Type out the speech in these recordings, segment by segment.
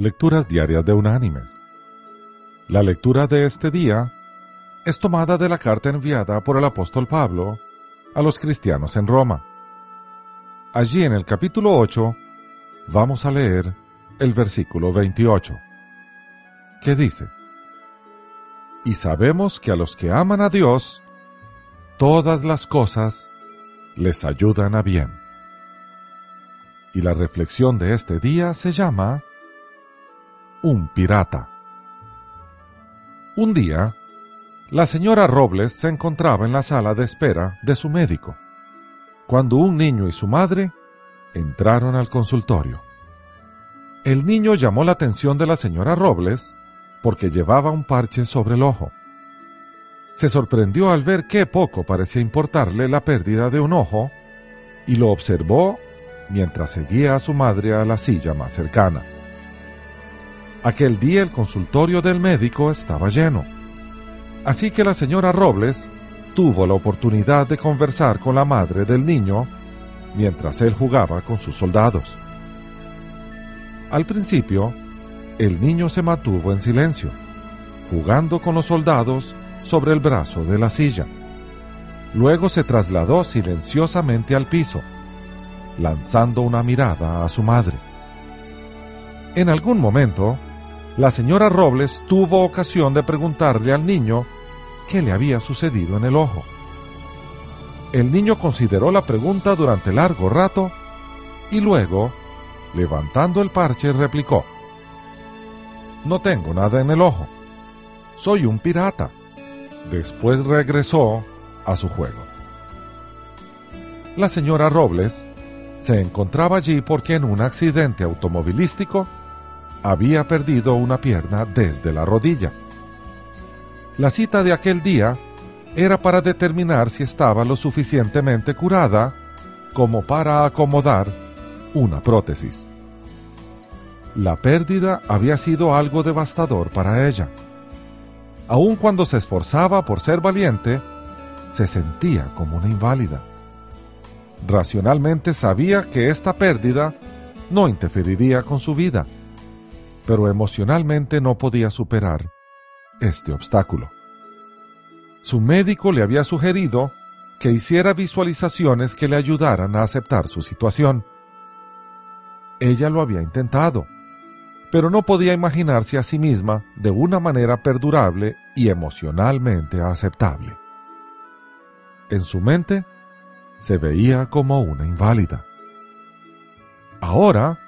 Lecturas Diarias de Unánimes. La lectura de este día es tomada de la carta enviada por el apóstol Pablo a los cristianos en Roma. Allí en el capítulo 8 vamos a leer el versículo 28, que dice, Y sabemos que a los que aman a Dios, todas las cosas les ayudan a bien. Y la reflexión de este día se llama un pirata. Un día, la señora Robles se encontraba en la sala de espera de su médico, cuando un niño y su madre entraron al consultorio. El niño llamó la atención de la señora Robles porque llevaba un parche sobre el ojo. Se sorprendió al ver qué poco parecía importarle la pérdida de un ojo y lo observó mientras seguía a su madre a la silla más cercana. Aquel día el consultorio del médico estaba lleno. Así que la señora Robles tuvo la oportunidad de conversar con la madre del niño mientras él jugaba con sus soldados. Al principio, el niño se mantuvo en silencio, jugando con los soldados sobre el brazo de la silla. Luego se trasladó silenciosamente al piso, lanzando una mirada a su madre. En algún momento, la señora Robles tuvo ocasión de preguntarle al niño qué le había sucedido en el ojo. El niño consideró la pregunta durante largo rato y luego, levantando el parche, replicó, No tengo nada en el ojo. Soy un pirata. Después regresó a su juego. La señora Robles se encontraba allí porque en un accidente automovilístico había perdido una pierna desde la rodilla. La cita de aquel día era para determinar si estaba lo suficientemente curada como para acomodar una prótesis. La pérdida había sido algo devastador para ella. Aun cuando se esforzaba por ser valiente, se sentía como una inválida. Racionalmente sabía que esta pérdida no interferiría con su vida pero emocionalmente no podía superar este obstáculo. Su médico le había sugerido que hiciera visualizaciones que le ayudaran a aceptar su situación. Ella lo había intentado, pero no podía imaginarse a sí misma de una manera perdurable y emocionalmente aceptable. En su mente se veía como una inválida. Ahora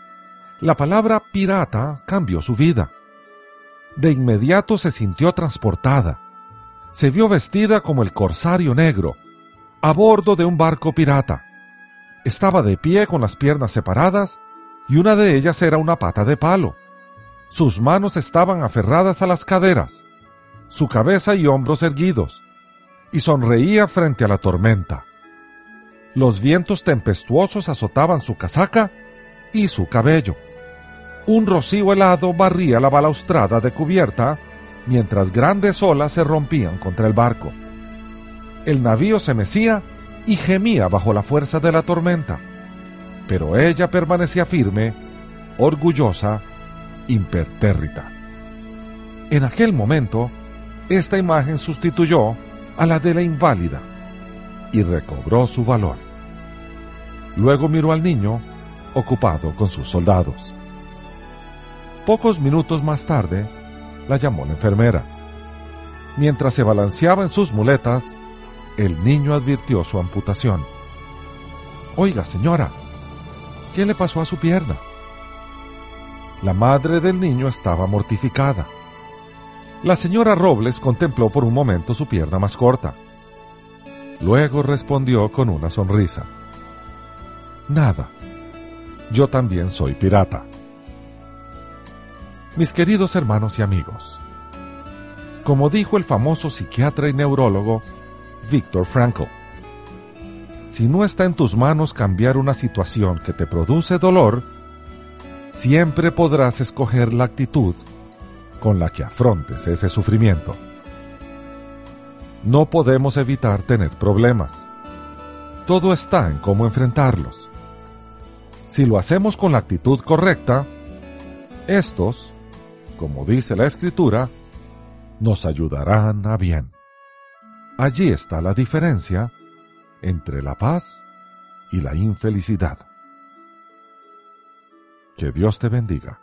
la palabra pirata cambió su vida. De inmediato se sintió transportada. Se vio vestida como el corsario negro, a bordo de un barco pirata. Estaba de pie con las piernas separadas y una de ellas era una pata de palo. Sus manos estaban aferradas a las caderas, su cabeza y hombros erguidos, y sonreía frente a la tormenta. Los vientos tempestuosos azotaban su casaca y su cabello. Un rocío helado barría la balaustrada de cubierta mientras grandes olas se rompían contra el barco. El navío se mecía y gemía bajo la fuerza de la tormenta, pero ella permanecía firme, orgullosa, impertérrita. En aquel momento, esta imagen sustituyó a la de la inválida y recobró su valor. Luego miró al niño ocupado con sus soldados. Pocos minutos más tarde, la llamó la enfermera. Mientras se balanceaba en sus muletas, el niño advirtió su amputación. Oiga, señora, ¿qué le pasó a su pierna? La madre del niño estaba mortificada. La señora Robles contempló por un momento su pierna más corta. Luego respondió con una sonrisa. Nada. Yo también soy pirata. Mis queridos hermanos y amigos, como dijo el famoso psiquiatra y neurólogo Viktor Frankl, si no está en tus manos cambiar una situación que te produce dolor, siempre podrás escoger la actitud con la que afrontes ese sufrimiento. No podemos evitar tener problemas. Todo está en cómo enfrentarlos. Si lo hacemos con la actitud correcta, Estos, como dice la Escritura, nos ayudarán a bien. Allí está la diferencia entre la paz y la infelicidad. Que Dios te bendiga.